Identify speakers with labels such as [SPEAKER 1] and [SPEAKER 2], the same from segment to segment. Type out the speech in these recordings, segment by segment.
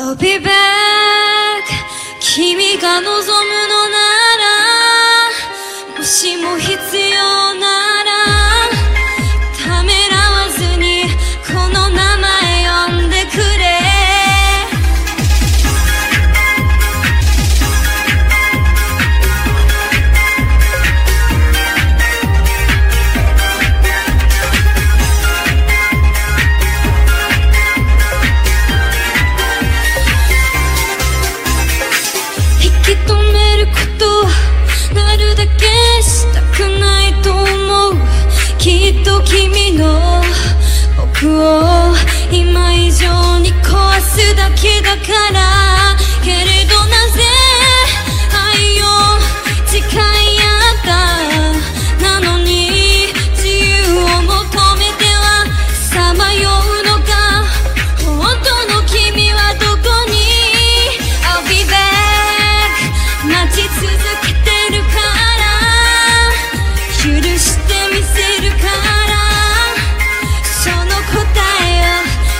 [SPEAKER 1] I'll be back. 君が望むのならもしも必要き止めることなるだけしたくないと思う。きっと君の僕を今以上に壊すだけだから。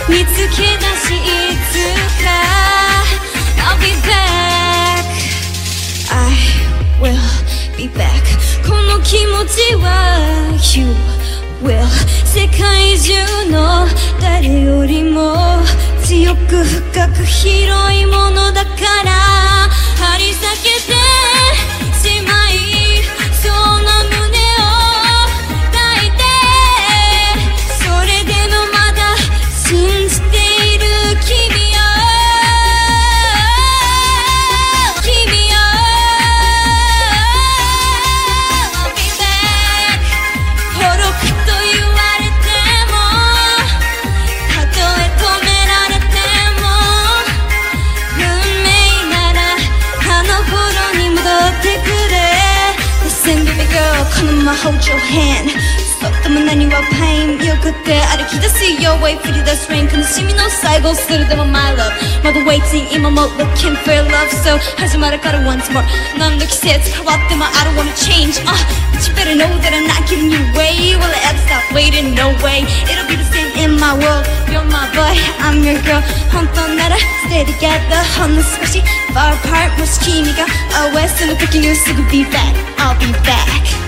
[SPEAKER 1] 見つけ出しいつか I'll be back. I will be back. この気持ちは You will. 世界中の誰よりも強く深く広いものだから張り裂けて Come 가만히만 hold your hand 썩다만 아니와 pain 여 그때 아래 see your way feel the strain 근데 심이 no cycle 쓰러 them on my love 나도 waiting in my mode looking for love so 하지 마라 gotta once more 넌 느끼세 it's corrupt my I don't wanna change uh, but you better know that I'm not giving you away will I ever stop waiting no way it'll be the same in my world you're my boy I'm your girl 혼돈 나라 stay together 혼돈 스쿼시 far apart 무슨 기미가 always in the picking you so be back I'll be back.